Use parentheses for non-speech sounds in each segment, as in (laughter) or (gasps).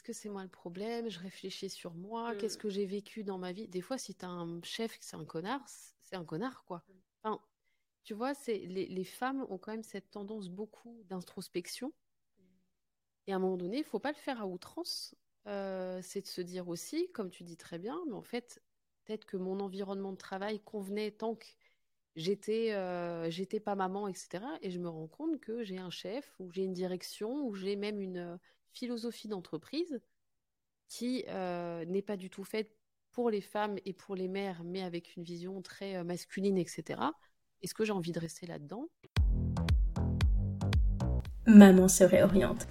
est-ce que c'est moi le problème? Je réfléchis sur moi, qu'est-ce que j'ai vécu dans ma vie? Des fois, si tu as un chef c'est un connard, c'est un connard, quoi. Enfin, tu vois, c'est les, les femmes ont quand même cette tendance beaucoup d'introspection. Et à un moment donné, il faut pas le faire à outrance. Euh, c'est de se dire aussi, comme tu dis très bien, mais en fait, peut-être que mon environnement de travail convenait tant que j'étais euh, j'étais pas maman, etc. Et je me rends compte que j'ai un chef, ou j'ai une direction, ou j'ai même une philosophie d'entreprise qui euh, n'est pas du tout faite pour les femmes et pour les mères, mais avec une vision très euh, masculine, etc. Est-ce que j'ai envie de rester là-dedans? Maman se réoriente.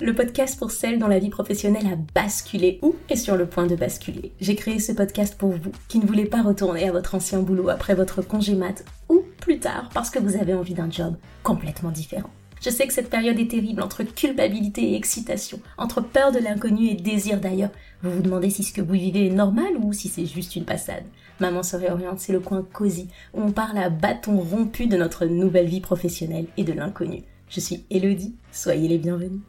Le podcast pour celles dont la vie professionnelle a basculé ou est sur le point de basculer. J'ai créé ce podcast pour vous qui ne voulez pas retourner à votre ancien boulot après votre congé mat ou plus tard parce que vous avez envie d'un job complètement différent. Je sais que cette période est terrible entre culpabilité et excitation, entre peur de l'inconnu et désir d'ailleurs. Vous vous demandez si ce que vous vivez est normal ou si c'est juste une passade. Maman se réoriente, c'est le coin cosy où on parle à bâton rompu de notre nouvelle vie professionnelle et de l'inconnu. Je suis Elodie, soyez les bienvenus.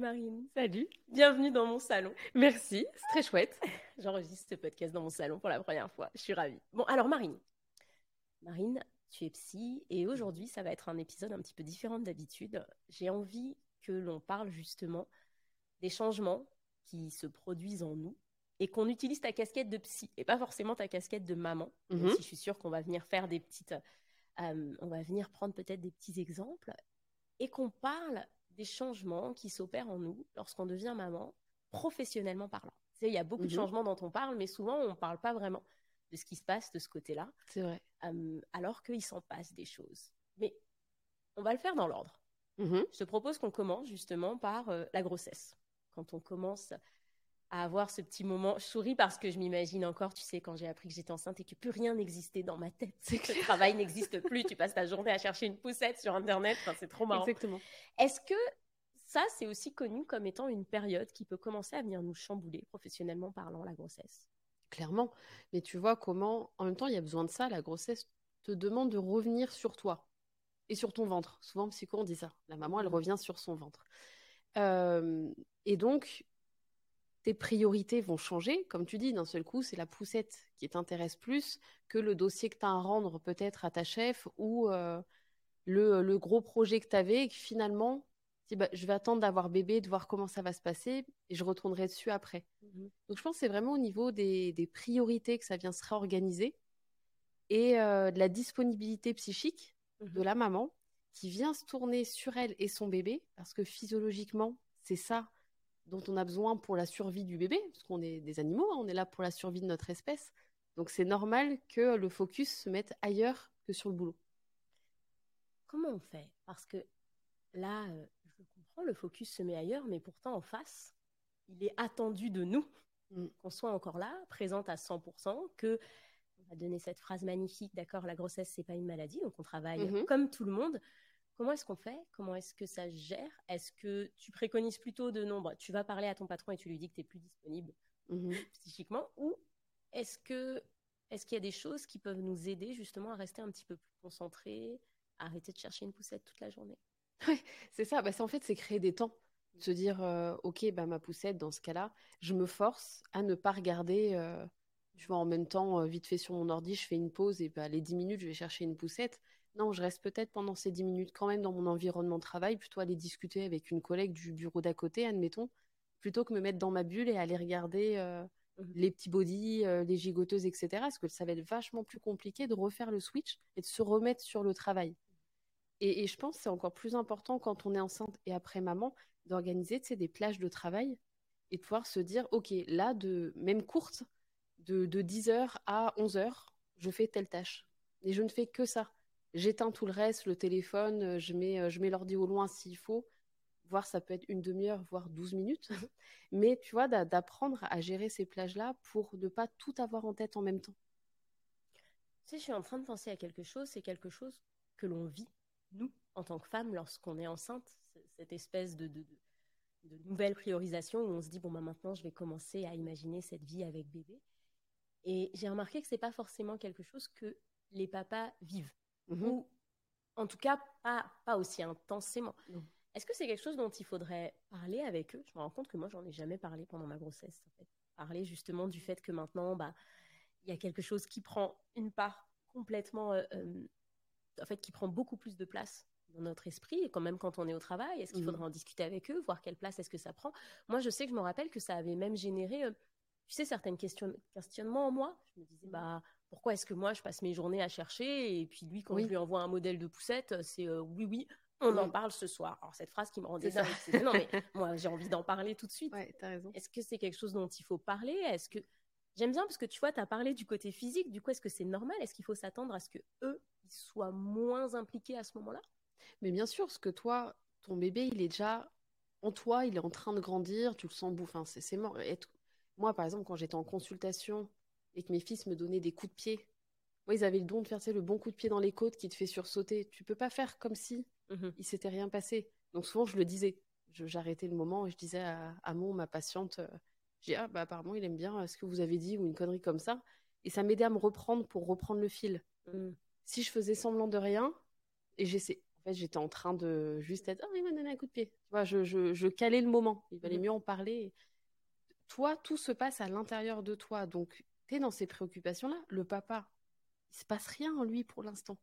Marine, Salut, bienvenue dans mon salon. merci, c'est très chouette. (laughs) J'enregistre ce podcast dans mon salon pour la première fois, je suis ravie. Bon, alors Marine, Marine, tu es psy et aujourd'hui ça va être un épisode un petit peu différent d'habitude. J'ai envie que l'on parle justement des changements qui se produisent en nous et qu'on utilise ta casquette de psy et pas forcément ta casquette de maman. Même Mhm. si je suis sûre qu'on va venir faire des petites, euh, on va venir prendre peut-être des petits exemples et qu'on parle des changements qui s'opèrent en nous lorsqu'on devient maman, professionnellement parlant. Tu sais, il y a beaucoup de Mhm. changements dont on parle, mais souvent on ne parle pas vraiment de ce qui se passe de ce côté-là, C'est vrai. euh, alors qu'il s'en passe des choses. Mais on va le faire dans l'ordre. Mhm. Je te propose qu'on commence justement par euh, la grossesse. Quand on commence à avoir ce petit moment, je souris parce que je m'imagine encore, tu sais, quand j'ai appris que j'étais enceinte et que plus rien n'existait dans ma tête. (laughs) C'est que le travail n'existe plus, tu passes ta journée à chercher une poussette sur Internet, enfin, c'est trop marrant. Exactement. Est-ce que ça, c'est aussi connu comme étant une période qui peut commencer à venir nous chambouler, professionnellement parlant, la grossesse? Clairement. Mais tu vois comment, en même temps, il y a besoin de ça. La grossesse te demande de revenir sur toi et sur ton ventre. Souvent, en psycho, on dit ça. La maman, elle Mhm. revient sur son ventre. Euh, et donc, tes priorités vont changer. Comme tu dis, d'un seul coup, c'est la poussette qui t'intéresse plus que le dossier que tu as à rendre peut-être à ta chef ou euh, le, le gros projet que tu avais et que finalement, tu dis, bah, je vais attendre d'avoir bébé, de voir comment ça va se passer et je retournerai dessus après. Donc je pense que c'est vraiment au niveau des, des priorités que ça vient se réorganiser et euh, de la disponibilité psychique de la maman qui vient se tourner sur elle et son bébé parce que physiologiquement, c'est ça dont on a besoin pour la survie du bébé, parce qu'on est des animaux, hein, on est là pour la survie de notre espèce. Donc c'est normal que le focus se mette ailleurs que sur le boulot. Comment on fait? Parce que là, euh, je comprends, le focus se met ailleurs, mais pourtant en face, il est attendu de nous Mm. qu'on soit encore là, présente à 100%, que on va donner cette phrase magnifique, d'accord, la grossesse c'est pas une maladie, donc on travaille Mhm. comme tout le monde. Comment est-ce qu'on fait? Comment est-ce que ça se gère? Est-ce que tu préconises plutôt de non, bah, tu vas parler à ton patron et tu lui dis que tu es plus disponible Mhm. psychiquement? Ou est-ce que est-ce qu'il y a des choses qui peuvent nous aider justement à rester un petit peu plus concentrés, à arrêter de chercher une poussette toute la journée? C'est ça, bah, en fait, c'est créer des temps. Se dire, euh, ok, bah, ma poussette, dans ce cas-là, je me force à ne pas regarder, euh, tu vois, en même temps, euh, vite fait sur mon ordi, je fais une pause et bah, les 10 minutes, je vais chercher une poussette. Non, je reste peut-être pendant ces 10 minutes quand même dans mon environnement de travail, plutôt aller discuter avec une collègue du bureau d'à côté, admettons, plutôt que me mettre dans ma bulle et aller regarder euh, Mhm. les petits bodys, euh, les gigoteuses, etc. Parce que ça va être vachement plus compliqué de refaire le switch et de se remettre sur le travail. Et, et je pense que c'est encore plus important quand on est enceinte et après maman d'organiser tu sais, des plages de travail et de pouvoir se dire, OK, là, de même courte, de, de 10h à 11h, je fais telle tâche. Et je ne fais que ça. J'éteins tout le reste, le téléphone, euh, je mets, euh, je mets l'ordi au loin s'il faut. Voire ça peut être une demi-heure, voire 12 minutes. (laughs) Mais tu vois, d'a- d'apprendre à gérer ces plages-là pour ne pas tout avoir en tête en même temps. Tu sais, je suis en train de penser à quelque chose, c'est quelque chose que l'on vit, nous, en tant que femmes, lorsqu'on est enceinte, cette espèce de, nouvelle priorisation où on se dit, bon, bah, maintenant, je vais commencer à imaginer cette vie avec bébé. Et j'ai remarqué que c'est pas forcément quelque chose que les papas vivent. Mhm. Ou en tout cas, pas, pas aussi intensément. Est-ce que c'est quelque chose dont il faudrait parler avec eux? Je me rends compte que moi, j'en ai jamais parlé pendant ma grossesse. En fait. Parler justement du fait que maintenant, bah, il y a quelque chose qui prend une part complètement, euh, euh, en fait, qui prend beaucoup plus de place dans notre esprit, et quand même quand on est au travail, est-ce qu'il Mhm. faudrait en discuter avec eux, voir quelle place est-ce que ça prend? Moi, je sais que je me rappelle que ça avait même généré, euh, tu sais, certains question- questionnements en moi. Je me disais, bah, pourquoi est-ce que moi, je passe mes journées à chercher, et puis lui, quand Oui. je lui envoie un modèle de poussette, c'est euh, oui, oui, on en Mm. parle ce soir. Alors, cette phrase qui me rendait C'est ça. non, mais (laughs) moi, j'ai envie d'en parler tout de suite. Ouais, t'as raison. Est-ce que c'est quelque chose dont il faut parler? Est-ce que j'aime bien parce que tu vois, tu as parlé du côté physique. Du coup, est-ce que c'est normal? Est-ce qu'il faut s'attendre à ce que eux ils soient moins impliqués à ce moment-là? Mais bien sûr, parce que toi, ton bébé, il est déjà en toi, il est en train de grandir, tu le sens bouffer. Enfin, c'est mort. Moi, par exemple, quand j'étais en consultation et que mes fils me donnaient des coups de pied, moi, ils avaient le don de faire le bon coup de pied dans les côtes qui te fait sursauter. Tu peux pas faire comme si Mhm. il s'était rien passé. Donc souvent, je le disais. J'arrêtais le moment et je disais à, à mon, ma patiente, euh, j'ai ah bah apparemment il aime bien euh, ce que vous avez dit ou une connerie comme ça. Et ça m'aidait à me reprendre pour reprendre le fil. Mm. Si je faisais semblant de rien et j'essaie, en fait j'étais en train de juste être, oh il m'a donné un coup de pied. Tu vois, je, je, je calais le moment. Il valait Mhm. mieux en parler. Toi, tout se passe à l'intérieur de toi. Donc dans ces préoccupations-là. Le papa, il se passe rien en lui pour l'instant.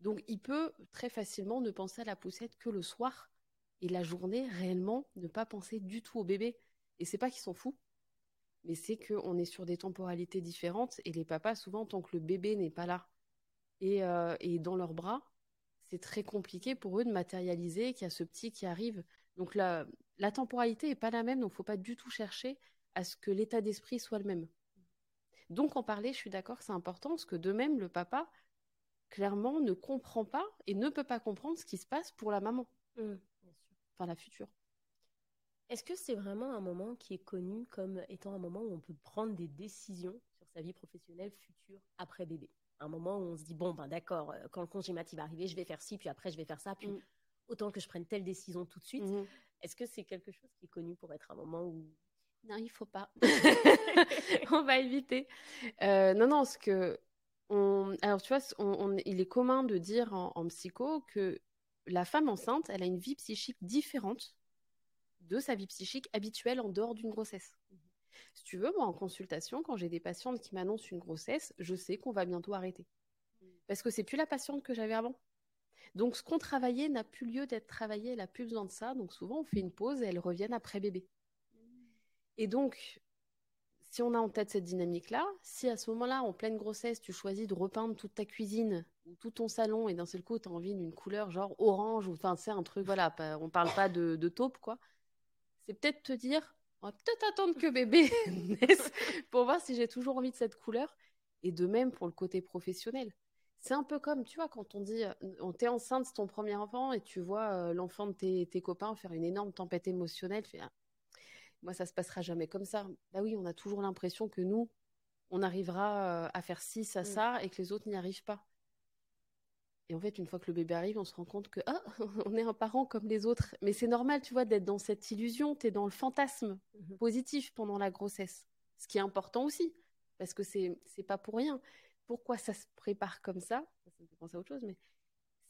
Donc, il peut très facilement ne penser à la poussette que le soir et la journée, réellement, ne pas penser du tout au bébé. Et c'est pas qu'ils sont fous, mais c'est qu'on est sur des temporalités différentes et les papas, souvent, tant que le bébé n'est pas là et, euh, et dans leurs bras, c'est très compliqué pour eux de matérialiser qu'il y a ce petit qui arrive. Donc, la, la temporalité n'est pas la même, donc il ne faut pas du tout chercher à ce que l'état d'esprit soit le même. Donc, en parler, je suis d'accord, c'est important, parce que de même, le papa, clairement, ne comprend pas et ne peut pas comprendre ce qui se passe pour la maman, Mm. Bien sûr. enfin la future. Est-ce que c'est vraiment un moment qui est connu comme étant un moment où on peut prendre des décisions sur sa vie professionnelle future après bébé? Un moment où on se dit, bon, ben d'accord, euh, quand le congé mat il va arriver, je vais faire ci, puis après je vais faire ça, puis Mm. autant que je prenne telle décision tout de suite. Mhm. Est-ce que c'est quelque chose qui est connu pour être un moment où... Non, il faut pas. (laughs) (laughs) on va éviter. Euh, non, non, ce que on... alors tu vois, on- on- il est commun de dire en, en psycho que la femme enceinte, elle a une vie psychique différente de sa vie psychique habituelle en dehors d'une grossesse. Si tu veux, moi en consultation, quand j'ai des patientes qui m'annoncent une grossesse, je sais qu'on va bientôt arrêter. Parce que c'est plus la patiente que j'avais avant. Donc ce qu'on travaillait n'a plus lieu d'être travaillé, elle n'a plus besoin de ça. Donc souvent on fait une pause et elles reviennent après bébé. Et donc, si on a en tête cette dynamique-là, si à ce moment-là, en pleine grossesse, tu choisis de repeindre toute ta cuisine ou tout ton salon et d'un seul coup, tu as envie d'une couleur genre orange ou enfin, c'est un truc, voilà, pas- on parle pas de, de taupe, quoi. C'est peut-être te dire, on va peut-être attendre que bébé (laughs) naisse pour voir si j'ai toujours envie de cette couleur. Et de même pour le côté professionnel. C'est un peu comme, tu vois, quand on dit, euh, t'es enceinte, c'est ton premier enfant, et tu vois euh, l'enfant de tes, tes copains faire une énorme tempête émotionnelle, Ah, moi, ça se passera jamais comme ça. Bah oui, on a toujours l'impression que nous, on arrivera euh, à faire ci, ça, Mm. ça, et que les autres n'y arrivent pas. Et en fait, une fois que le bébé arrive, on se rend compte que ah, (laughs) on est un parent comme les autres. Mais c'est normal, tu vois, d'être dans cette illusion. Tu es dans le fantasme Mhm. positif pendant la grossesse. Ce qui est important aussi, parce que c'est c'est pas pour rien. Pourquoi ça se prépare comme ça Ça me fait penser à autre chose, mais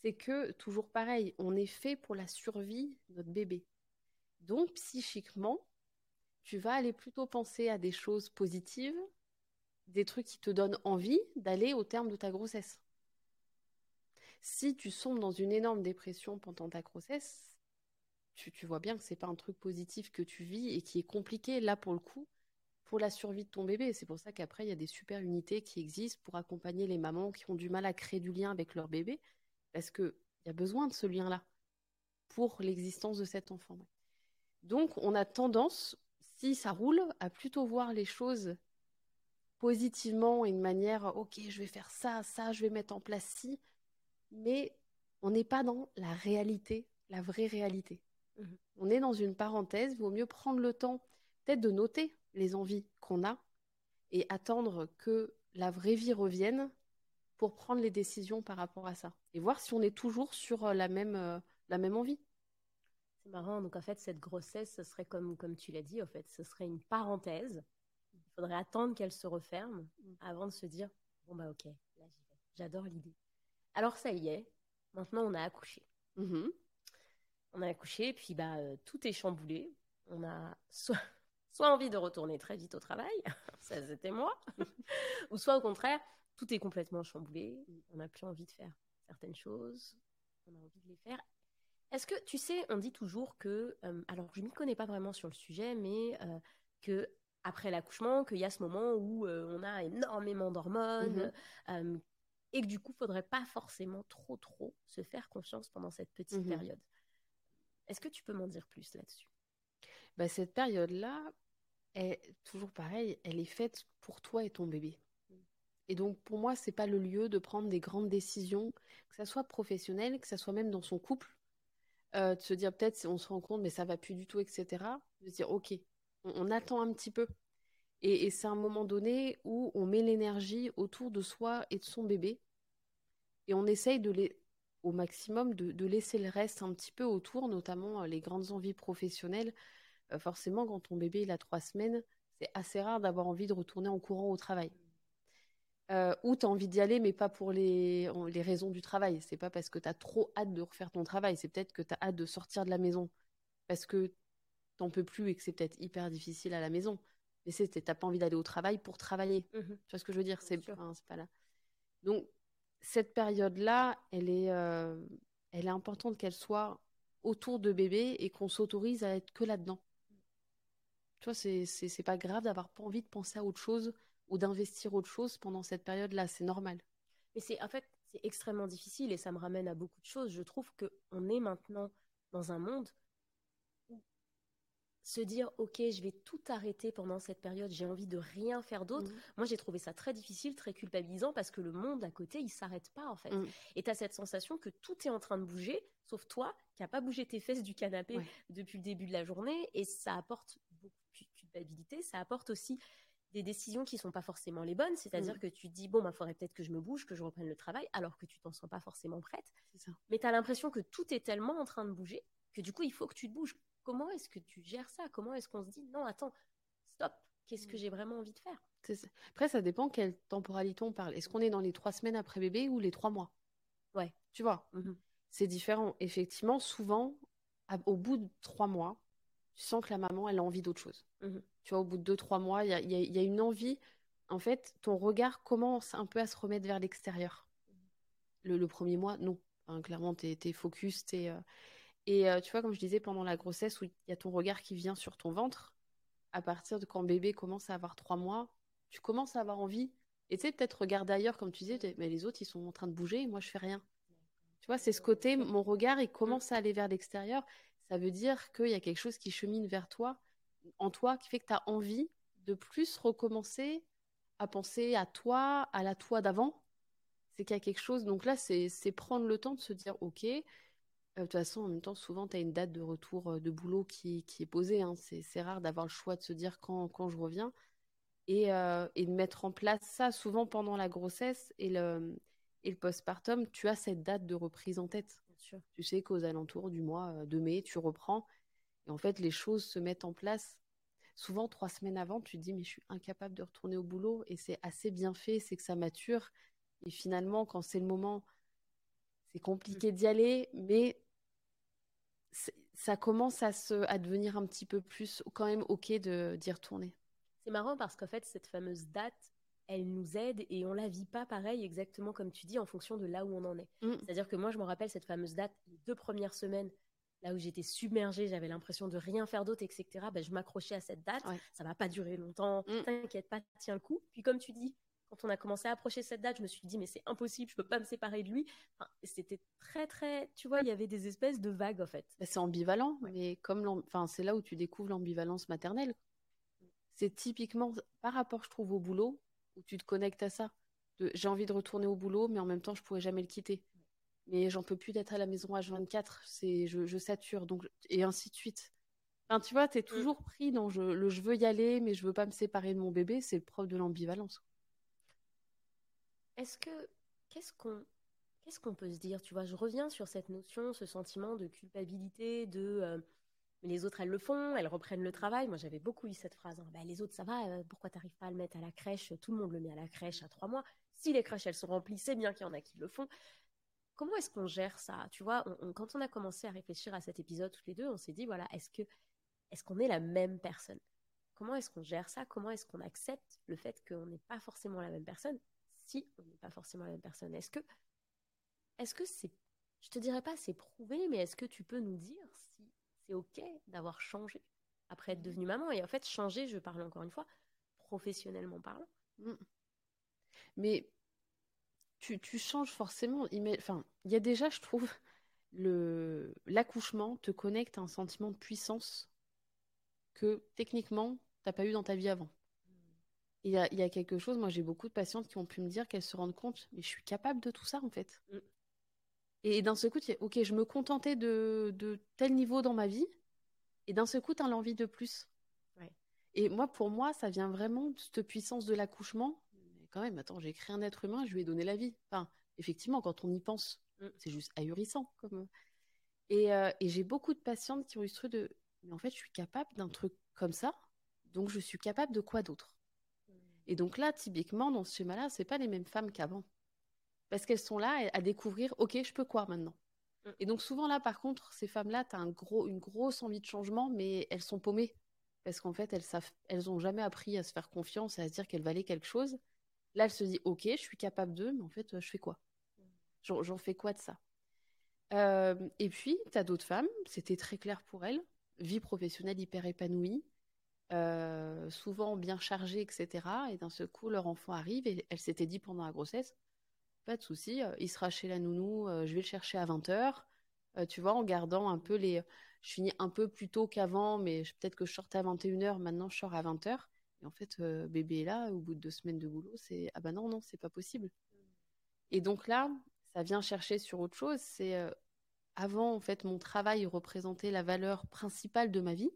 c'est que, toujours pareil, on est fait pour la survie de notre bébé. Donc, psychiquement, tu vas aller plutôt penser à des choses positives, des trucs qui te donnent envie d'aller au terme de ta grossesse. Si tu sombres dans une énorme dépression pendant ta grossesse, tu, tu vois bien que c'est pas un truc positif que tu vis et qui est compliqué là pour le coup pour la survie de ton bébé. C'est pour ça qu'après il y a des super unités qui existent pour accompagner les mamans qui ont du mal à créer du lien avec leur bébé parce que il y a besoin de ce lien-là pour l'existence de cet enfant. Donc on a tendance, si ça roule, à plutôt voir les choses positivement et de manière ok je vais faire ça, ça, je vais mettre en place ci, mais on n'est pas dans la réalité, la vraie réalité. Mhm. On est dans une parenthèse, il vaut mieux prendre le temps peut-être de noter les envies qu'on a et attendre que la vraie vie revienne pour prendre les décisions par rapport à ça et voir si on est toujours sur euh, la même, euh, la même envie. C'est marrant. Donc, en fait, cette grossesse, ce serait comme, comme tu l'as dit, en fait, ce serait une parenthèse. Il faudrait attendre qu'elle se referme avant de se dire, bon, bah, ok, là, j'y vais. J'adore l'idée. Alors ça y est, maintenant on a accouché. Mhm. On a accouché, puis bah, euh, tout est chamboulé. On a soit, (laughs) soit envie de retourner très vite au travail, (laughs) ça c'était moi, (laughs) ou soit au contraire, tout est complètement chamboulé. On n'a plus envie de faire certaines choses, on a envie de les faire. Est-ce que tu sais, on dit toujours que, euh, alors je m'y connais pas vraiment sur le sujet, mais euh, que après l'accouchement, qu'il y a ce moment où euh, on a énormément d'hormones Mhm. et que du coup, faudrait pas forcément trop trop se faire confiance pendant cette petite Mhm. période. Est-ce que tu peux m'en dire plus là-dessus? Bah, cette période-là, est toujours pareil, elle est faite pour toi et ton bébé. Et donc, pour moi, c'est pas le lieu de prendre des grandes décisions, que ça soit professionnel, que ça soit même dans son couple, euh, de se dire peut-être on se rend compte, mais ça va plus du tout, etc. De se dire, ok, on, attend un petit peu. Et, c'est un moment donné où on met l'énergie autour de soi et de son bébé, et on essaye de les, au maximum de, de laisser le reste un petit peu autour, notamment euh, les grandes envies professionnelles. Euh, forcément, quand ton bébé il a trois semaines, c'est assez rare d'avoir envie de retourner en courant au travail. Euh, ou tu as envie d'y aller, mais pas pour les, les raisons du travail. C'est pas parce que tu as trop hâte de refaire ton travail, c'est peut-être que tu as hâte de sortir de la maison parce que t'en peux plus et que c'est peut-être hyper difficile à la maison. Mais c'est t'as pas envie d'aller au travail pour travailler. Tu vois ce que je veux dire? C'est pas là. Donc, cette période-là, elle est, euh, elle est importante qu'elle soit autour de bébé et qu'on s'autorise à être que là-dedans. Tu vois, c'est, c'est, c'est pas grave d'avoir pas envie de penser à autre chose ou d'investir autre chose pendant cette période-là. C'est normal. Mais c'est en fait c'est extrêmement difficile et ça me ramène à beaucoup de choses. Je trouve que on est maintenant dans un monde où se dire ok je vais tout arrêter pendant cette période, j'ai envie de rien faire d'autre. Mhm. Moi j'ai trouvé ça très difficile, très culpabilisant parce que le monde à côté il s'arrête pas en fait. Mhm. Et tu as cette sensation que tout est en train de bouger, sauf toi qui n'as pas bougé tes fesses du canapé Ouais. depuis le début de la journée et ça apporte beaucoup de culpabilité, ça apporte aussi des décisions qui sont pas forcément les bonnes, c'est-à-dire Mhm. que tu te dis bon bah faudrait peut-être que je me bouge, que je reprenne le travail alors que tu t'en sens pas forcément prête, ça. mais tu as l'impression que tout est tellement en train de bouger que du coup il faut que tu te bouges. Comment est-ce que tu gères ça? Comment est-ce qu'on se dit non attends, stop, qu'est-ce que Mhm. j'ai vraiment envie de faire? Ça. Après, ça dépend quelle temporalité on parle. Est-ce qu'on est dans les trois semaines après bébé ou les trois mois? Ouais. Tu vois? c'est différent. Effectivement, souvent, au bout de trois mois, tu sens que la maman, elle a envie d'autre chose. Tu vois, au bout de deux, trois mois, il y a, une envie. En fait, ton regard commence un peu à se remettre vers l'extérieur. Le, premier mois, non. Clairement, t'es, t'es focus. T'es, euh, Et euh, tu vois, comme je disais, pendant la grossesse, où il y a ton regard qui vient sur ton ventre, à partir de quand bébé commence à avoir trois mois, tu commences à avoir envie. Et tu sais, peut-être regarder ailleurs, comme tu disais, mais les autres, ils sont en train de bouger, et moi, je fais rien. Tu vois, c'est ce côté, mon regard, il commence à aller vers l'extérieur. Ça veut dire qu'il y a quelque chose qui chemine vers toi, en toi, qui fait que tu as envie de plus recommencer à penser à toi, à la toi d'avant. C'est qu'il y a quelque chose. Donc là, c'est prendre le temps de se dire, OK, euh, de toute façon, en même temps, souvent, tu as une date de retour euh, de boulot qui, qui est posée. hein. C'est rare d'avoir le choix de se dire quand, quand je reviens. Et, euh, et de mettre en place ça, souvent pendant la grossesse et le, et le postpartum, tu as cette date de reprise en tête. Bien sûr. Tu sais qu'aux alentours du mois de mai, tu reprends. Et en fait, les choses se mettent en place. Souvent, trois semaines avant, tu te dis, mais je suis incapable de retourner au boulot. Et c'est assez bien fait, c'est que ça mature. Et finalement, quand c'est le moment, c'est compliqué d'y aller, mais ça commence à, se, à devenir un petit peu plus quand même OK de, d'y retourner. C'est marrant parce qu'en fait, cette fameuse date, elle nous aide et on la vit pas pareil exactement comme tu dis en fonction de là où on en est. Mm. C'est-à-dire que moi, je me rappelle cette fameuse date, les deux premières semaines, là où j'étais submergée, j'avais l'impression de rien faire d'autre, etc. Ben, je m'accrochais à cette date. Ouais. Ça va pas durer longtemps. Mm. T'inquiète pas, tiens le coup. Puis comme tu dis, quand on a commencé à approcher cette date, je me suis dit mais c'est impossible, je peux pas me séparer de lui. Enfin, c'était très très, tu vois, il y avait des espèces de vagues en fait. C'est ambivalent, mais comme enfin, c'est là où tu découvres l'ambivalence maternelle. C'est typiquement par rapport, je trouve, au boulot, où tu te connectes à ça. J'ai envie de retourner au boulot, mais en même temps, je pourrais jamais le quitter. Mais j'en peux plus d'être à la maison H24, c'est, je, je sature, donc, et ainsi de suite. Enfin, tu vois, tu es toujours pris dans je, le je veux y aller, mais je veux pas me séparer de mon bébé, c'est le propre de l'ambivalence. Est-ce que qu'est-ce qu'on qu'est-ce qu'on peut se dire Tu vois, je reviens sur cette notion, ce sentiment de culpabilité, de euh, les autres, elles le font, elles reprennent le travail. Moi, j'avais beaucoup eu cette phrase. Hein. Bah, les autres, ça va, euh, pourquoi tu n'arrives pas à le mettre à la crèche? Tout le monde le met à la crèche à trois mois. Si les crèches, elles sont remplies, c'est bien qu'il y en a qui le font. Comment est-ce qu'on gère ça? Tu vois, quand on a commencé à réfléchir à cet épisode toutes les deux, on s'est dit, voilà, est-ce que est-ce qu'on est la même personne? Comment est-ce qu'on gère ça? Comment est-ce qu'on accepte le fait qu'on n'est pas forcément la même personne si on n'est pas forcément la même personne? Est-ce que est-ce que c'est je te dirais pas c'est prouvé, mais est-ce que tu peux nous dire si c'est ok d'avoir changé après être devenue maman? Et en fait, changer, je parle encore une fois, professionnellement parlant. Mm. Mais tu, tu, changes forcément. Enfin, il y a déjà, je trouve, le l'accouchement te connecte à un sentiment de puissance que techniquement, tu n'as pas eu dans ta vie avant. Il y a, y a, quelque chose, moi j'ai beaucoup de patientes qui ont pu me dire qu'elles se rendent compte, mais je suis capable de tout ça en fait. Mm. Et d'un seul coup, tu dis, ok, je me contentais de, de, tel niveau dans ma vie, et d'un seul coup, tu as l'envie de plus. Et moi, pour moi, ça vient vraiment de cette puissance de l'accouchement. Quand même, attends, j'ai créé un être humain, je lui ai donné la vie. Enfin, effectivement, quand on y pense, mm. c'est juste ahurissant. Comme... Et, euh, et j'ai beaucoup de patientes qui ont eu ce truc de, mais en fait, je suis capable d'un truc comme ça, donc je suis capable de quoi d'autre? Mm. Et donc là, typiquement, dans ce schéma-là, c'est pas les mêmes femmes qu'avant parce qu'elles sont là à découvrir, ok, je peux quoi maintenant? Mm. Et donc souvent là, par contre, ces femmes-là, tu as un gros, une grosse envie de changement, mais elles sont paumées. Parce qu'en fait, elles savent, elles ont jamais appris à se faire confiance et à se dire qu'elles valaient quelque chose. Là, elles se disent, ok, je suis capable d'eux, mais en fait, je fais quoi? J'en fais quoi de ça? Euh, Et puis, tu as d'autres femmes, c'était très clair pour elles, vie professionnelle hyper épanouie, euh, souvent bien chargée, etc. Et d'un seul coup, leur enfant arrive et elle s'était dit pendant la grossesse, pas de souci, euh, il sera chez la nounou, euh, je vais le chercher à 20h. Euh, tu vois, en gardant un peu les. Je finis un peu plus tôt qu'avant, mais peut-être que je sortais à 21h, maintenant je sors à 20h. Et en fait, bébé est là, au bout de deux semaines de boulot, c'est ah bah non, non, c'est pas possible. Et donc là, ça vient chercher sur autre chose. C'est avant, en fait, mon travail représentait la valeur principale de ma vie.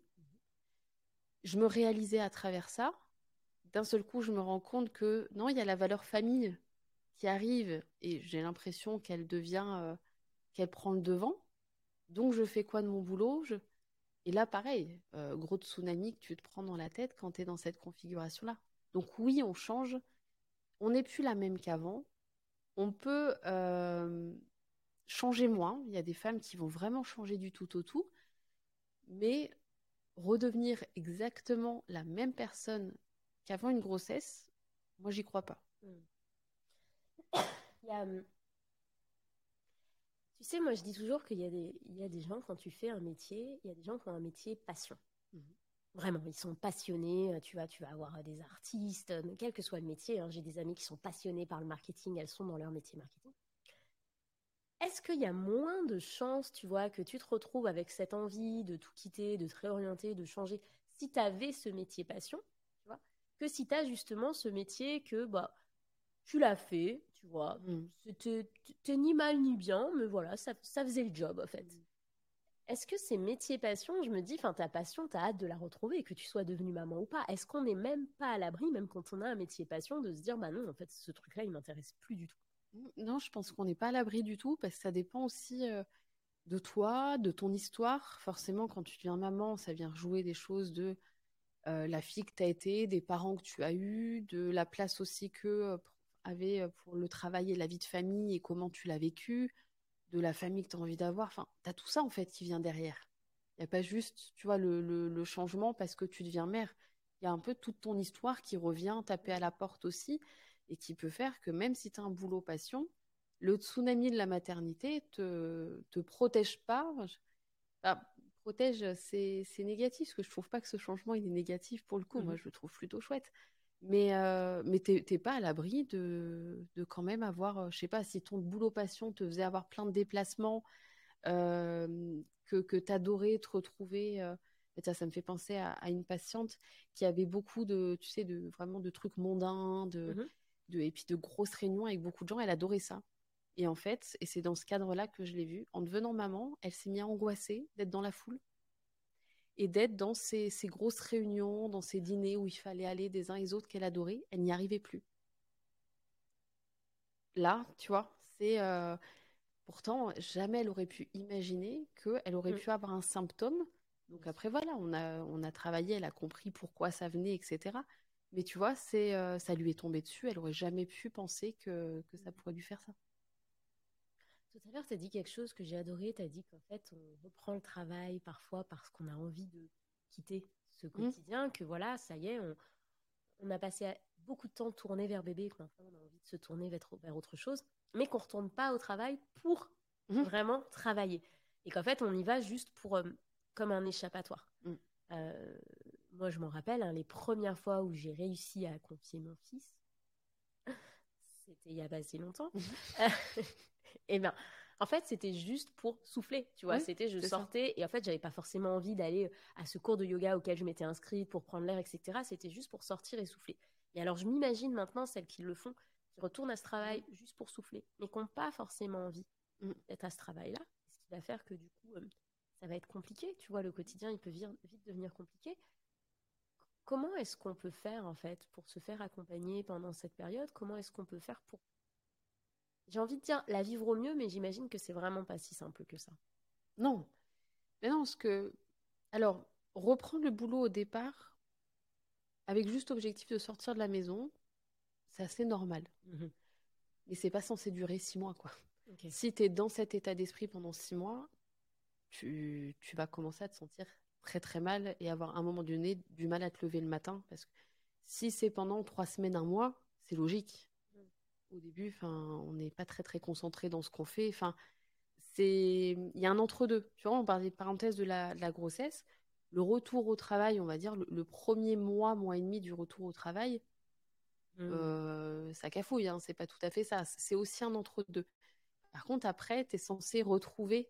Je me réalisais à travers ça. D'un seul coup, je me rends compte que non, il y a la valeur famille qui arrive et j'ai l'impression qu'elle devient, euh, qu'elle prend le devant. Donc je fais quoi de mon boulot? Et là, pareil, euh, gros tsunami que tu te prends dans la tête quand tu es dans cette configuration-là. Donc oui, on change. On n'est plus la même qu'avant. On peut euh, changer moins. Il y a des femmes qui vont vraiment changer du tout au tout. Mais redevenir exactement la même personne qu'avant une grossesse, moi, j'y crois pas. (coughs) Mmh. Hum, tu sais, moi je dis toujours qu'il y, a des... y a des gens, quand tu fais un métier, il y a des gens qui ont un métier passion. Mhm. Vraiment, ils sont passionnés. Euh, tu vois, tu vas avoir euh, des artistes, mais quel que soit le métier. Hein, j'ai des amis qui sont passionnés par le marketing, elles sont dans leur métier marketing. Est-ce qu'il y a moins de chances, tu vois, que tu te retrouves avec cette envie de tout quitter, de te réorienter, de changer, si tu avais ce métier passion, tu vois, que si tu as justement ce métier que, bah, tu l'as fait, tu vois. Mm. C'était ni mal ni bien, mais voilà, ça, faisait le job, en fait. Mm. Est-ce que ces métiers passion, je me dis, enfin, ta passion, tu as hâte de la retrouver, que tu sois devenue maman ou pas. Est-ce qu'on n'est même pas à l'abri, même quand on a un métier passion, de se dire, bah non, en fait, ce truc-là, il m'intéresse plus du tout mm, Non, je pense qu'on n'est pas à l'abri du tout, parce que ça dépend aussi euh, de toi, de ton histoire. Forcément, quand tu deviens maman, ça vient jouer des choses de euh, la fille que tu as été, des parents que tu as eus, de la place aussi que euh, avait euh, pour le travail et la vie de famille et comment tu l'as vécu, de la famille que tu as envie d'avoir. Enfin, tu as tout ça en fait qui vient derrière. Il n'y a pas juste, tu vois, le, le, changement parce que tu deviens mère. Il y a un peu toute ton histoire qui revient taper à la porte aussi et qui peut faire que même si tu as un boulot passion, le tsunami de la maternité te, te protège pas. Enfin, protège, c'est négatif, parce que je trouve pas que ce changement il est négatif pour le coup. Moi, mmh je le trouve plutôt chouette. Mais, euh, mais t'es pas à l'abri de, de, quand même avoir, euh, je sais pas, si ton boulot passion te faisait avoir plein de déplacements, euh, que, que t'adorais te retrouver. Euh, ça, ça me fait penser à, une patiente qui avait beaucoup de, tu sais, de vraiment de trucs mondains, de, mmh de, et puis de grosses réunions avec beaucoup de gens. Elle adorait ça. Et en fait, et c'est dans ce cadre-là que je l'ai vue, en devenant maman, elle s'est mise à angoisser d'être dans la foule et d'être dans ces, grosses réunions, dans ces dîners où il fallait aller des uns et des autres qu'elle adorait, elle n'y arrivait plus. Là, tu vois, c'est euh, pourtant jamais elle aurait pu imaginer qu'elle aurait mm. pu avoir un symptôme Donc après, voilà, on a, on a travaillé, elle a compris pourquoi ça venait, etc. Mais tu vois, c'est, euh, ça lui est tombé dessus, elle aurait jamais pu penser que, que ça pourrait lui faire ça. Tout à l'heure, tu as dit quelque chose que j'ai adoré. Tu as dit qu'en fait, on reprend le travail parfois parce qu'on a envie de quitter ce Mmh. quotidien, que voilà, ça y est, on, on a passé beaucoup de temps tourné vers bébé, que maintenant on a envie de se tourner vers, vers autre chose, mais qu'on ne retourne pas au travail pour Mhm. vraiment travailler. Et qu'en fait, on y va juste pour euh, comme un échappatoire. Mm. Euh, moi, je m'en rappelle, hein, les premières fois où j'ai réussi à confier mon fils, (laughs) c'était il y a pas si longtemps. (laughs) et ben, en fait, c'était juste pour souffler, tu vois. Oui, c'était, je ça. sortais et en fait, j'avais pas forcément envie d'aller à ce cours de yoga auquel je m'étais inscrite pour prendre l'air, etc. C'était juste pour sortir et souffler. Et alors, je m'imagine maintenant celles qui le font, qui retournent à ce travail juste pour souffler, mais qui n'ont pas forcément envie Mm. d'être à ce travail-là. Ce qui va faire que du coup, euh, ça va être compliqué. Tu vois, le quotidien, il peut vite devenir compliqué. Comment est-ce qu'on peut faire en fait pour se faire accompagner pendant cette période? Comment est-ce qu'on peut faire pour j'ai envie de dire la vivre au mieux, mais j'imagine que c'est vraiment pas si simple que ça. Non. Mais non, parce que. Alors, reprendre le boulot au départ, avec juste objectif de sortir de la maison, c'est assez normal. Mais c'est pas censé durer six mois, quoi. Si tu es dans cet état d'esprit pendant six mois, tu, tu vas commencer à te sentir très très mal et avoir à un moment donné du mal à te lever le matin. Parce que si c'est pendant trois semaines, un mois, c'est logique. Au début, enfin, on n'est pas très très concentré dans ce qu'on fait. Enfin, c'est il y a un entre-deux. Tu vois, on parlait de parenthèse de la, de la grossesse. Le retour au travail, on va dire, le, le premier mois, mois et demi du retour au travail, Mm. euh, ça cafouille, hein, c'est pas tout à fait ça. C'est aussi un entre-deux. Par contre, après, tu es censé retrouver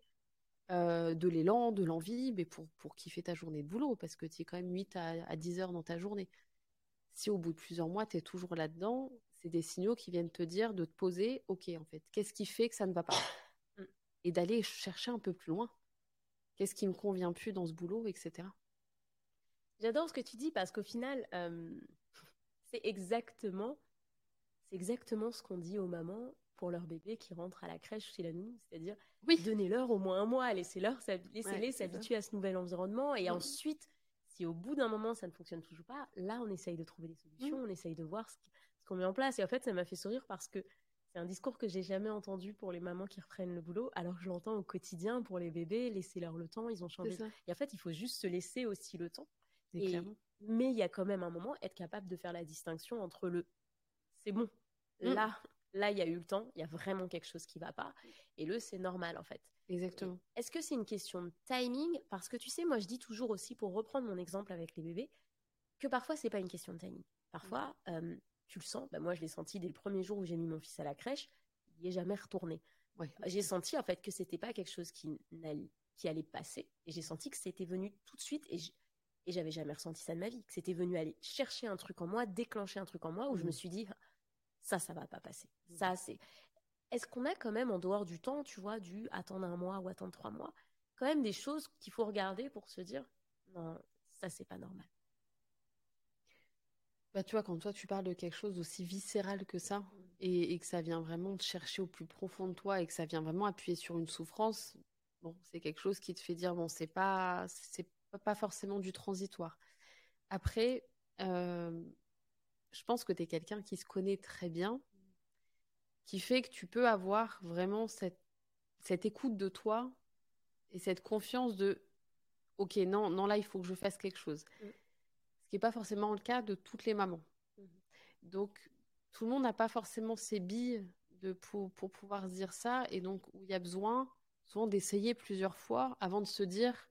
euh, de l'élan, de l'envie, mais pour, pour kiffer ta journée de boulot, parce que tu es quand même 8 à, à 10 heures dans ta journée. Si au bout de plusieurs mois, tu es toujours là-dedans, c'est des signaux qui viennent te dire de te poser, ok, en fait, qu'est-ce qui fait que ça ne va pas? (coughs) Mm. Et d'aller chercher un peu plus loin. Qu'est-ce qui me convient plus dans ce boulot, etc. J'adore ce que tu dis parce qu'au final, euh, c'est exactement, c'est exactement ce qu'on dit aux mamans pour leur bébé qui rentre à la crèche chez la nounou, c'est-à-dire Oui, donnez-leur au moins un mois, laissez-leur, laissez-les Ouais, s'habituer à ce nouvel environnement et Mhm. ensuite, si au bout d'un moment ça ne fonctionne toujours pas, là on essaye de trouver des solutions, Mhm. on essaye de voir ce qui- qu'on met en place et en fait ça m'a fait sourire parce que c'est un discours que j'ai jamais entendu pour les mamans qui reprennent le boulot, alors que je l'entends au quotidien pour les bébés, laissez-leur le temps, ils ont changé. Et en fait, il faut juste se laisser aussi le temps. Mais Et- clairement. Mais il y a quand même un moment, être capable de faire la distinction entre le c'est bon, Mm. là, là, il y a eu le temps, il y a vraiment quelque chose qui va pas, et le c'est normal en fait. Exactement. Est-ce que c'est une question de timing? Parce que tu sais, moi je dis toujours aussi, pour reprendre mon exemple avec les bébés, que parfois c'est pas une question de timing. Parfois, euh, tu le sens, bah, moi je l'ai senti dès le premier jour où j'ai mis mon fils à la crèche, il n'y est jamais retourné. Ouais. J'ai senti en fait que c'était pas quelque chose qui, allait passer, et j'ai senti que c'était venu tout de suite, et et j'avais jamais ressenti ça de ma vie, que c'était venu aller chercher un truc en moi, déclencher un truc en moi, où je me suis dit, ça, ça va pas passer. Mhm. Ça, c'est. Est-ce qu'on a quand même en dehors du temps, tu vois, du attendre un mois ou attendre trois mois, quand même des choses qu'il faut regarder pour se dire, non, ça, c'est pas normal. Bah, tu vois, quand toi tu parles de quelque chose d'aussi viscéral que ça, et, que ça vient vraiment te chercher au plus profond de toi, et que ça vient vraiment appuyer sur une souffrance, c'est quelque chose qui te fait dire, bon, c'est pas, c'est pas- pas forcément du transitoire. Après, euh, je pense que tu es quelqu'un qui se connaît très bien, qui fait que tu peux avoir vraiment cette, cette écoute de toi et cette confiance de, ok, non, non, là, il faut que je fasse quelque chose. Mm. Ce qui n'est pas forcément le cas de toutes les mamans. Mhm. Donc, tout le monde n'a pas forcément ces billes de, pour, pour pouvoir se dire ça, et donc où il y a besoin souvent d'essayer plusieurs fois avant de se dire,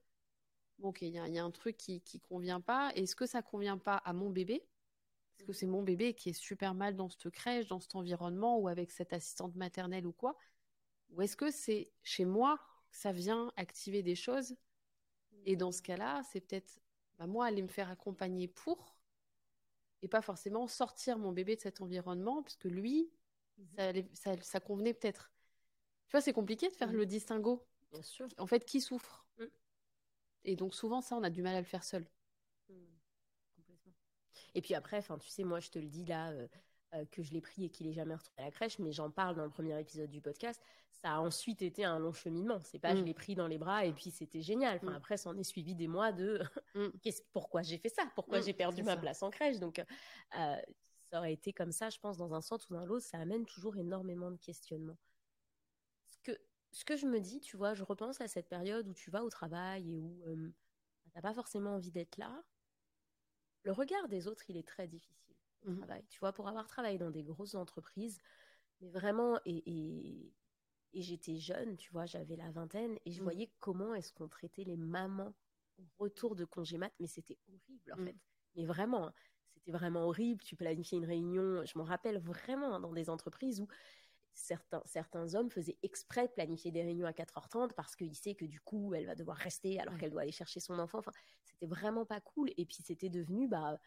bon, ok, il y, a- il y a un truc qui qui convient pas, est-ce que ça convient pas à mon bébé? Est-ce que c'est mon bébé qui est super mal dans cette crèche, dans cet environnement, ou avec cette assistante maternelle ou quoi? Ou est-ce que c'est chez moi que ça vient activer des choses? Et dans ce cas-là, c'est peut-être bah, moi aller me faire accompagner pour, et pas forcément sortir mon bébé de cet environnement, parce que lui, ça, allait- ça, ça convenait peut-être. Tu vois, c'est compliqué de faire Mhm. le distinguo. Bien sûr. En fait, qui souffre? Mm. Et donc souvent, ça, on a du mal à le faire seul. Mm. Complètement. Et puis après, enfin, tu sais, moi, je te le dis là, euh, euh, que je l'ai pris et qu'il est jamais retourné à la crèche, mais j'en parle dans le premier épisode du podcast. Ça a ensuite été un long cheminement. C'est pas je Mm. l'ai pris dans les bras et puis c'était génial. Enfin, Mm. Après, ça en est suivi des mois de Mm. (laughs) qu'est-ce- pourquoi j'ai fait ça, pourquoi j'ai perdu ma ça. place en crèche? Donc, euh, ça aurait été comme ça, je pense, dans un sens ou dans l'autre. Ça amène toujours énormément de questionnements. Ce que, ce que je me dis, tu vois, je repense à cette période où tu vas au travail et où euh, t'as pas forcément envie d'être là. Le regard des autres, il est très difficile Mhm. travail. Tu vois, pour avoir travaillé dans des grosses entreprises, mais vraiment, et, et, et j'étais jeune, tu vois, j'avais la vingtaine, et je Mhm. voyais comment est-ce qu'on traitait les mamans au retour de congé mat, mais c'était horrible en Mhm. fait. Mais vraiment, hein, c'était vraiment horrible. Tu planifiais une réunion, je m'en rappelle vraiment hein, dans des entreprises où certains, certains hommes faisaient exprès de planifier des réunions à 4h30 parce qu'il sait que du coup, elle va devoir rester alors Ouais. qu'elle doit aller chercher son enfant. Enfin, c'était vraiment pas cool. Et puis, c'était devenu, bah,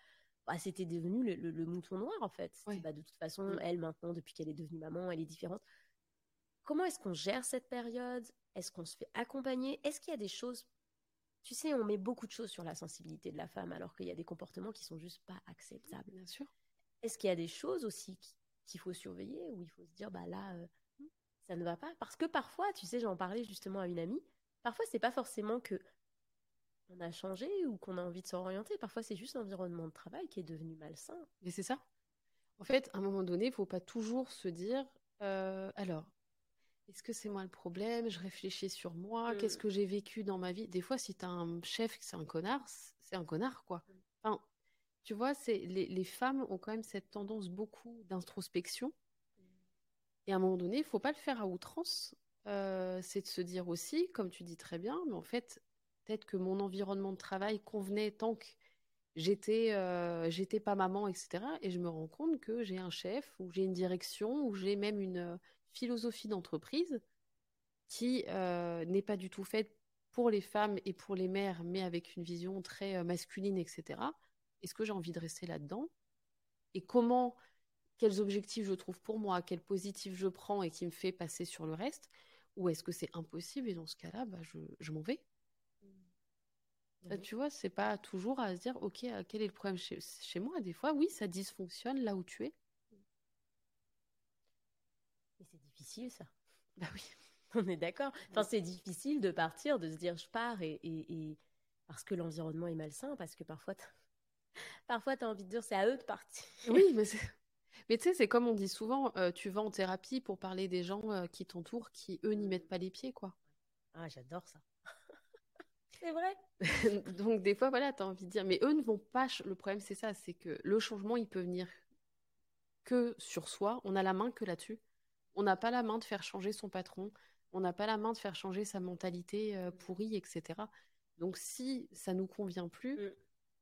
bah, c'était devenu le, le- le mouton noir, en fait. Ouais. bah, de toute façon, Mm. elle, maintenant, depuis qu'elle est devenue maman, elle est différente. Comment est-ce qu'on gère cette période? Est-ce qu'on se fait accompagner? Est-ce qu'il y a des choses... Tu sais, on met beaucoup de choses sur la sensibilité de la femme alors qu'il y a des comportements qui sont juste pas acceptables. Bien sûr. Est-ce qu'il y a des choses aussi qui- qu'il faut surveiller ou il faut se dire bah là euh, ça ne va pas? Parce que parfois tu sais j'en parlais justement à une amie parfois c'est pas forcément que on a changé ou qu'on a envie de s'orienter parfois c'est juste l'environnement de travail qui est devenu malsain Mais c'est ça. En fait, à un moment donné, il faut pas toujours se dire euh, alors, est-ce que c'est moi le problème? Je réfléchis sur moi. Mm. Qu'est-ce que j'ai vécu dans ma vie? Des fois, si tu as un chef qui c'est un connard, c'est un connard, quoi. Mm. Enfin, tu vois, c'est les, les femmes ont quand même cette tendance beaucoup d'introspection. Et à un moment donné, il faut pas le faire à outrance. Euh, c'est de se dire aussi, comme tu dis très bien, mais en fait, peut-être que mon environnement de travail convenait tant que j'étais euh, pas maman, etc. Et je me rends compte que j'ai un chef, ou j'ai une direction, ou j'ai même une euh, philosophie d'entreprise qui euh, n'est pas du tout faite pour les femmes et pour les mères, mais avec une vision très masculine, etc. Est-ce que j'ai envie de rester là-dedans? Et comment, quels objectifs je trouve pour moi, quel positif je prends et qui me fait passer sur le reste? Ou est-ce que c'est impossible? Et dans ce cas-là, bah, je m'en vais Bah, tu vois, c'est pas toujours à se dire, ok, euh, quel est le problème chez, chez moi? Des fois, oui, ça dysfonctionne là où tu es. mais c'est difficile ça. (laughs) Bah oui. (laughs) on est d'accord. Enfin c'est difficile de partir de se dire je pars et, et- et- parce que l'environnement est malsain parce que parfois t'as... (laughs) parfois tu as envie de dire c'est à eux de partir. Oui, mais c'est- mais tu sais, c'est comme on dit souvent, euh, tu vas en thérapie pour parler des gens euh, qui t'entourent, qui eux n'y mettent pas les pieds, quoi. ah j'adore ça c'est vrai (laughs) Donc des fois, voilà, tu as envie de dire, mais eux ne vont pas. Le problème, c'est ça, c'est que le changement, il peut venir que sur soi. On a la main que là-dessus. On n'a pas la main de faire changer son patron. On n'a pas la main de faire changer sa mentalité euh, pourrie, etc. Donc si ça nous convient plus, Mm.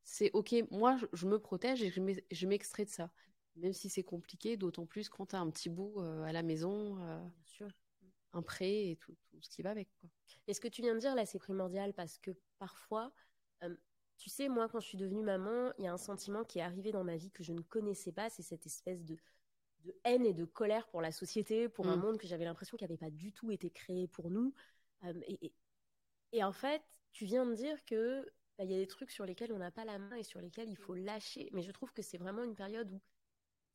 c'est ok. Moi, je, me protège et je m'ex- je m'extrais de ça. Même si c'est compliqué, d'autant plus quand tu as un petit bout euh, à la maison, euh, bien sûr un prêt et tout, tout ce qui va avec. Quoi. Et ce que tu viens de dire là, c'est primordial parce que parfois, euh, tu sais, moi, quand je suis devenue maman, il y a un sentiment qui est arrivé dans ma vie que je ne connaissais pas, c'est cette espèce de, de haine et de colère pour la société, pour un Mm. monde que j'avais l'impression qui n'avait pas du tout été créé pour nous. Euh, et, et- et en fait, tu viens de dire que bah, il y a des trucs sur lesquels on n'a pas la main et sur lesquels il faut lâcher. Mais je trouve que c'est vraiment une période où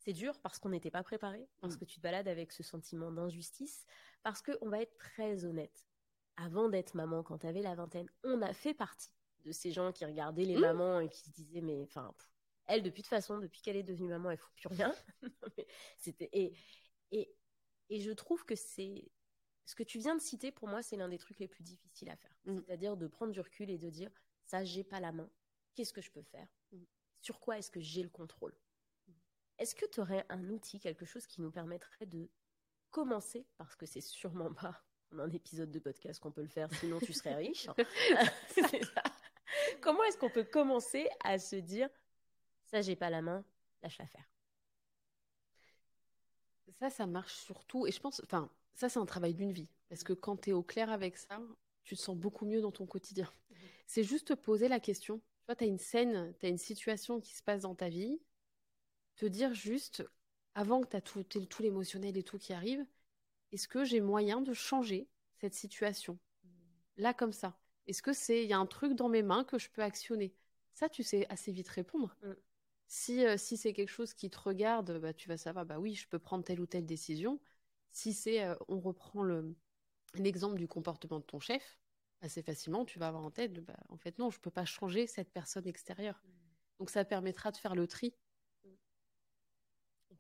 c'est dur parce qu'on n'était pas préparé, parce Mm. que tu te balades avec ce sentiment d'injustice, parce qu'on va être très honnête. Avant d'être maman, quand tu avais la vingtaine, on a fait partie de ces gens qui regardaient les Mm. mamans et qui se disaient, mais enfin, elle, depuis de toute façon, depuis qu'elle est devenue maman, elle fout plus rien. (laughs) C'était et, et, et je trouve que c'est ce que tu viens de citer, pour moi, c'est l'un des trucs les plus difficiles à faire. Mm. C'est-à-dire de prendre du recul et de dire, ça, j'ai pas la main. Qu'est-ce que je peux faire? Sur quoi est-ce que j'ai le contrôle? Est-ce que tu aurais un outil, quelque chose qui nous permettrait de commencer, parce que c'est sûrement pas un épisode de podcast qu'on peut le faire, sinon tu serais riche. (laughs) Ça. (laughs) Comment est-ce qu'on peut commencer à se dire, ça, j'ai pas la main, lâche la faire? Ça, ça marche surtout. Et je pense, enfin, ça, c'est un travail d'une vie. Parce que quand tu es au clair avec ça, tu te sens beaucoup mieux dans ton quotidien. C'est juste te poser la question. Tu vois, tu as une scène, tu as une situation qui se passe dans ta vie. Te dire juste, avant que tu as tout, l'émotionnel et tout qui arrive, est-ce que j'ai moyen de changer cette situation? Là, comme ça. Est-ce que c'est, il y a un truc dans mes mains que je peux actionner? Ça, tu sais assez vite répondre. Mm. Si, euh, si c'est quelque chose qui te regarde, bah, tu vas savoir, bah oui, je peux prendre telle ou telle décision. Si c'est, euh, on reprend l'exemple du comportement de ton chef, assez facilement, tu vas avoir en tête, bah, en fait, non, je ne peux pas changer cette personne extérieure. Mmh. Donc, ça permettra de faire le tri.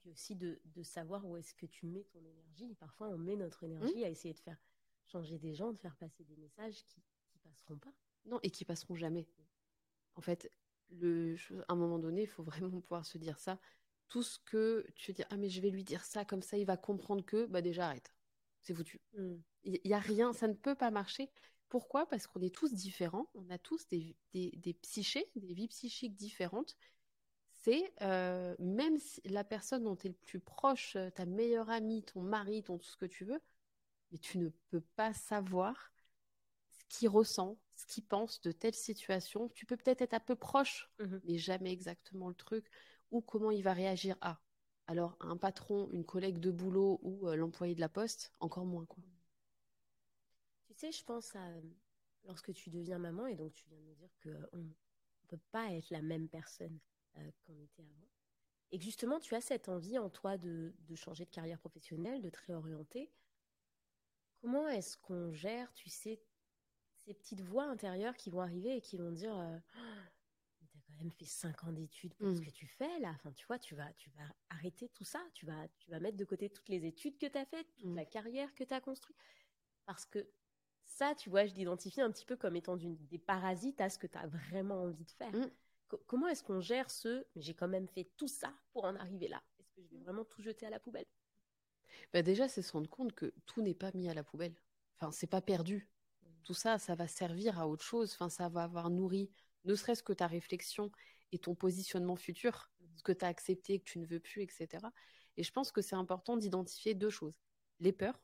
Mmh. Puis aussi de, savoir où est-ce que tu mets ton énergie. Parfois, on met notre énergie mmh. à essayer de faire changer des gens, de faire passer des messages qui ne passeront pas. Non, et qui passeront jamais. En fait, le, à un moment donné, il faut vraiment pouvoir se dire ça. Tout ce que tu dis, ah mais je vais lui dire ça, comme ça il va comprendre que, bah déjà arrête. C'est foutu. Il n'y a rien, ça ne peut pas marcher. Pourquoi? Parce qu'on est tous différents, on a tous des, des, psychés, des vies psychiques différentes. C'est euh, même si la personne dont tu es le plus proche, euh, ta meilleure amie, ton mari, ton tout ce que tu veux, mais tu ne peux pas savoir ce qu'il ressent, ce qu'il pense de telle situation. Tu peux peut-être être un peu proche, mmh mais jamais exactement le truc, ou comment il va réagir à. Alors, un patron, une collègue de boulot ou euh, l'employé de la poste, encore moins. quoi. Tu sais, je pense à lorsque tu deviens maman, et donc tu viens de me dire qu'on ne peut pas être la même personne qu'on était avant. Et que justement, tu as cette envie en toi de, changer de carrière professionnelle, de te réorienter. Comment est-ce qu'on gère, tu sais, ces petites voix intérieures qui vont arriver et qui vont dire euh, (gasps) Tu as quand même fait cinq ans d'études pour ce mmh. que tu fais là. Enfin, tu vois, tu vas, tu vas arrêter tout ça. Tu vas, tu vas mettre de côté toutes les études que tu as faites, toute mmh. la carrière que tu as construite. Parce que ça, tu vois, je l'identifie un petit peu comme étant des parasites à ce que tu as vraiment envie de faire. Mm. Comment est-ce qu'on gère ce j'ai quand même fait tout ça pour en arriver là? Est-ce que je vais vraiment tout jeter à la poubelle? Bah Déjà, c'est se rendre compte que tout n'est pas mis à la poubelle. Enfin, c'est pas perdu. Mm. Tout ça, ça va servir à autre chose. Enfin, ça va avoir nourri ne serait-ce que ta réflexion et ton positionnement futur, mm. ce que tu as accepté, que tu ne veux plus, etc. Et je pense que c'est important d'identifier deux choses. Les peurs,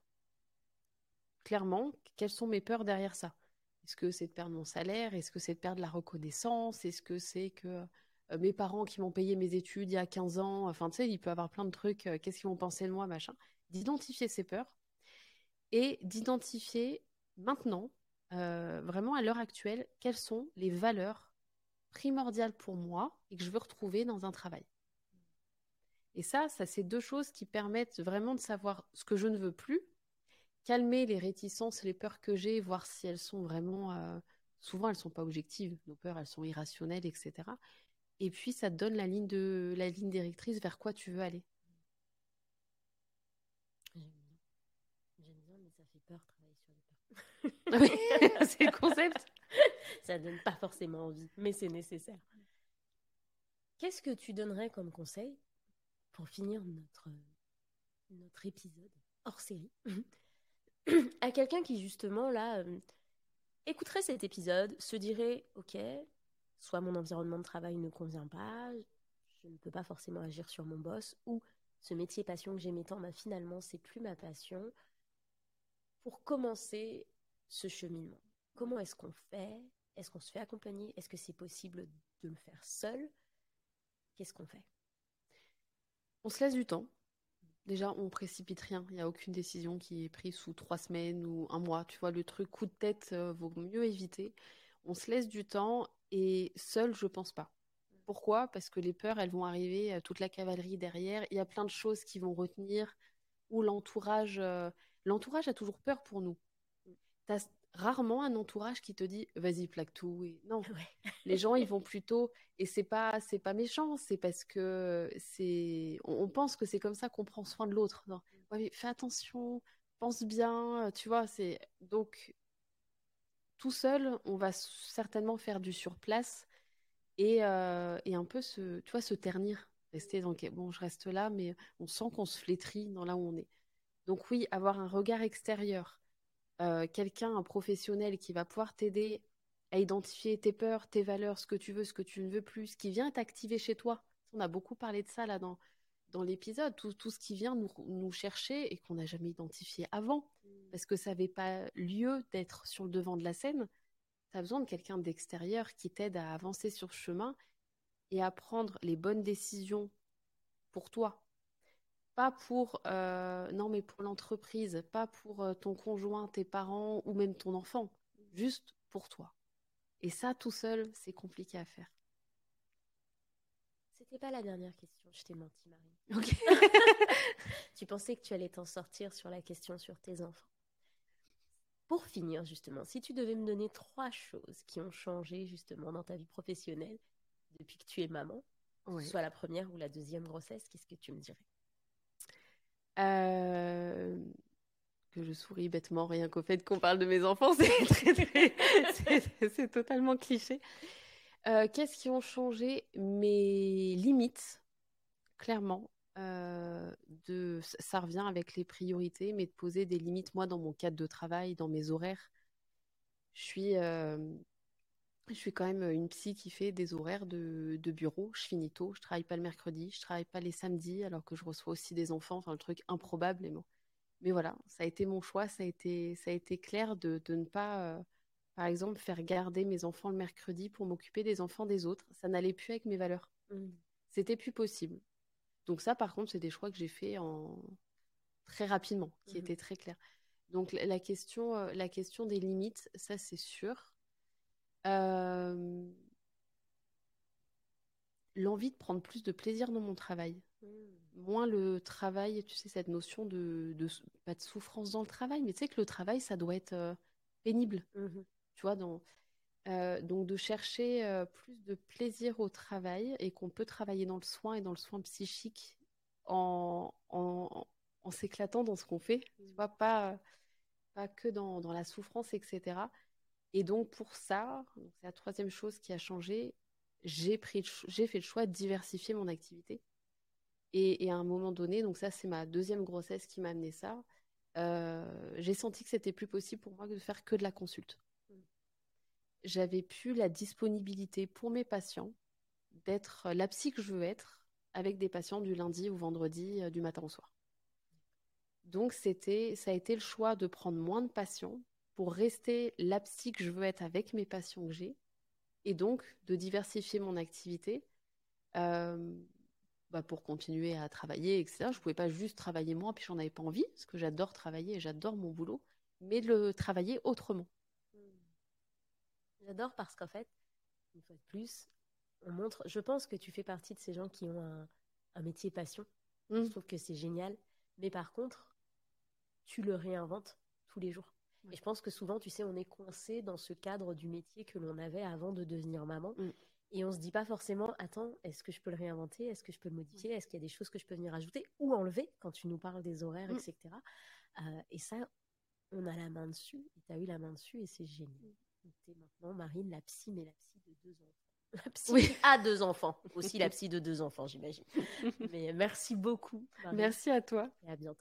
clairement, quelles sont mes peurs derrière ça? Est-ce que c'est de perdre mon salaire? Est-ce que c'est de perdre la reconnaissance? Est-ce que c'est que euh, mes parents qui m'ont payé mes études il y a 15 ans, enfin tu sais, il peut y avoir plein de trucs, euh, qu'est-ce qu'ils vont penser de moi, machin. D'identifier ces peurs et d'identifier maintenant, euh, vraiment à l'heure actuelle, quelles sont les valeurs primordiales pour moi et que je veux retrouver dans un travail. Et ça, ça c'est deux choses qui permettent vraiment de savoir ce que je ne veux plus calmer les réticences, les peurs que j'ai, voir si elles sont vraiment. Euh, souvent, elles sont pas objectives. Nos peurs, elles sont irrationnelles, etc. Et puis, ça te donne la ligne de la ligne directrice vers quoi tu veux aller. J'aime bien. mais ça fait peur travailler sur les peurs. (laughs) oui, c'est le concept. (laughs) ça donne pas forcément envie, mais c'est nécessaire. Qu'est-ce que tu donnerais comme conseil pour finir notre, notre épisode hors série? À quelqu'un qui justement là euh, écouterait cet épisode, se dirait ok, soit mon environnement de travail ne convient pas, je ne peux pas forcément agir sur mon boss, ou ce métier passion que j'aimais tant, bah, finalement c'est plus ma passion. Pour commencer ce cheminement, comment est-ce qu'on fait? Est-ce qu'on se fait accompagner? Est-ce que c'est possible de le faire seul? Qu'est-ce qu'on fait? On se laisse du temps. Déjà, on précipite rien. Il n'y a aucune décision qui est prise sous trois semaines ou un mois. Tu vois, le truc coup de tête euh, vaut mieux éviter. On se laisse du temps et seul, je pense pas. Pourquoi? Parce que les peurs, elles vont arriver, euh, toute la cavalerie derrière. Il y a plein de choses qui vont retenir. Ou l'entourage, euh, l'entourage a toujours peur pour nous rarement un entourage qui te dit vas-y plaque tout et non. (laughs) Les gens ils vont (laughs) plutôt et c'est pas c'est pas méchant c'est parce que c'est on, pense que c'est comme ça qu'on prend soin de l'autre. Ouais, fais attention pense bien tu vois c'est donc tout seul on va certainement faire du surplace et, euh, et un peu se tu vois se ternir rester donc bon je reste là mais on sent qu'on se flétrit dans là où on est. Donc oui avoir un regard extérieur euh, quelqu'un, un professionnel qui va pouvoir t'aider à identifier tes peurs, tes valeurs, ce que tu veux, ce que tu ne veux plus, ce qui vient t'activer chez toi. On a beaucoup parlé de ça là dans, dans l'épisode, tout, tout, ce qui vient nous, nous chercher et qu'on n'a jamais identifié avant, parce que ça n'avait pas lieu d'être sur le devant de la scène. Tu as besoin de quelqu'un d'extérieur qui t'aide à avancer sur ce chemin et à prendre les bonnes décisions pour toi, pas pour euh, non mais pour l'entreprise, pas pour euh, ton conjoint, tes parents ou même ton enfant, juste pour toi. Et ça tout seul, c'est compliqué à faire. C'était pas la dernière question, je t'ai menti, Marie. (laughs) Ok. (laughs) tu pensais que tu allais t'en sortir sur la question sur tes enfants. Pour finir, justement, si tu devais me donner trois choses qui ont changé justement dans ta vie professionnelle depuis que tu es maman, Ouais. soit la première ou la deuxième grossesse, qu'est-ce que tu me dirais? Euh, que je souris bêtement rien qu'au fait qu'on parle de mes enfants, (laughs) c'est très, très- c'est- totalement cliché. Euh, qu'est-ce qui ont changé mes limites, clairement. euh, de, ça- revient avec les priorités, mais de poser des limites, moi, dans mon cadre de travail, dans mes horaires. Je suis, je suis quand même une psy qui fait des horaires de, de bureau. Je finis tôt, je travaille pas le mercredi, je travaille pas les samedis, alors que je reçois aussi des enfants. Enfin, le truc improbable. Mais, bon. mais voilà, ça a été mon choix, ça a été, ça a été clair de, de ne pas, euh, par exemple, faire garder mes enfants le mercredi pour m'occuper des enfants des autres. Ça n'allait plus avec mes valeurs. C'était plus possible. Donc ça, par contre, c'est des choix que j'ai fait en très rapidement, qui Mhm. étaient très clairs. Donc la question, la question des limites, ça c'est sûr. Euh, L'envie de prendre plus de plaisir dans mon travail. Moins le travail, tu sais, cette notion de, pas de souffrance dans le travail, mais tu sais que le travail, ça doit être euh, pénible, Mhm. tu vois, dans, euh, donc de chercher euh, plus de plaisir au travail et qu'on peut travailler dans le soin et dans le soin psychique en, en, en s'éclatant dans ce qu'on fait, tu vois, pas, pas que dans, dans la souffrance, etc. Et donc pour ça, c'est la troisième chose qui a changé, j'ai fait le choix de diversifier mon activité. Et, et à un moment donné, donc ça c'est ma deuxième grossesse qui m'a amené ça, euh, j'ai senti que c'était plus possible pour moi de faire que de la consulte j'avais plus la disponibilité pour mes patients d'être la psy que je veux être avec des patients du lundi au vendredi, euh, du matin au soir. Donc c'était, ça a été le choix de prendre moins de patients pour rester la psy que je veux être avec mes patients que j'ai, et donc de diversifier mon activité euh, bah, pour continuer à travailler, etc. Je pouvais pas juste travailler moi, puis j'en avais pas envie, parce que j'adore travailler et j'adore mon boulot, mais de le travailler autrement. J'adore parce qu'en fait, une fois de plus, on montre. Je pense que tu fais partie de ces gens qui ont un, un métier passion. Mm. Je trouve que c'est génial. Mais par contre, tu le réinventes tous les jours. Et je pense que souvent, tu sais, on est coincé dans ce cadre du métier que l'on avait avant de devenir maman. Mm. Et on se dit pas forcément, attends, est-ce que je peux le réinventer? Est-ce que je peux le modifier? Est-ce qu'il y a des choses que je peux venir ajouter ou enlever quand tu nous parles des horaires, Mm. etc. Euh, et ça, on a la main dessus. Et tu as eu la main dessus et c'est génial. Donc, t'es maintenant Marine, la psy, mais la psy de deux enfants. (laughs) La psy Oui. a deux enfants. Aussi la psy de deux enfants, j'imagine. (laughs) mais merci beaucoup. Merci à toi. Et à bientôt.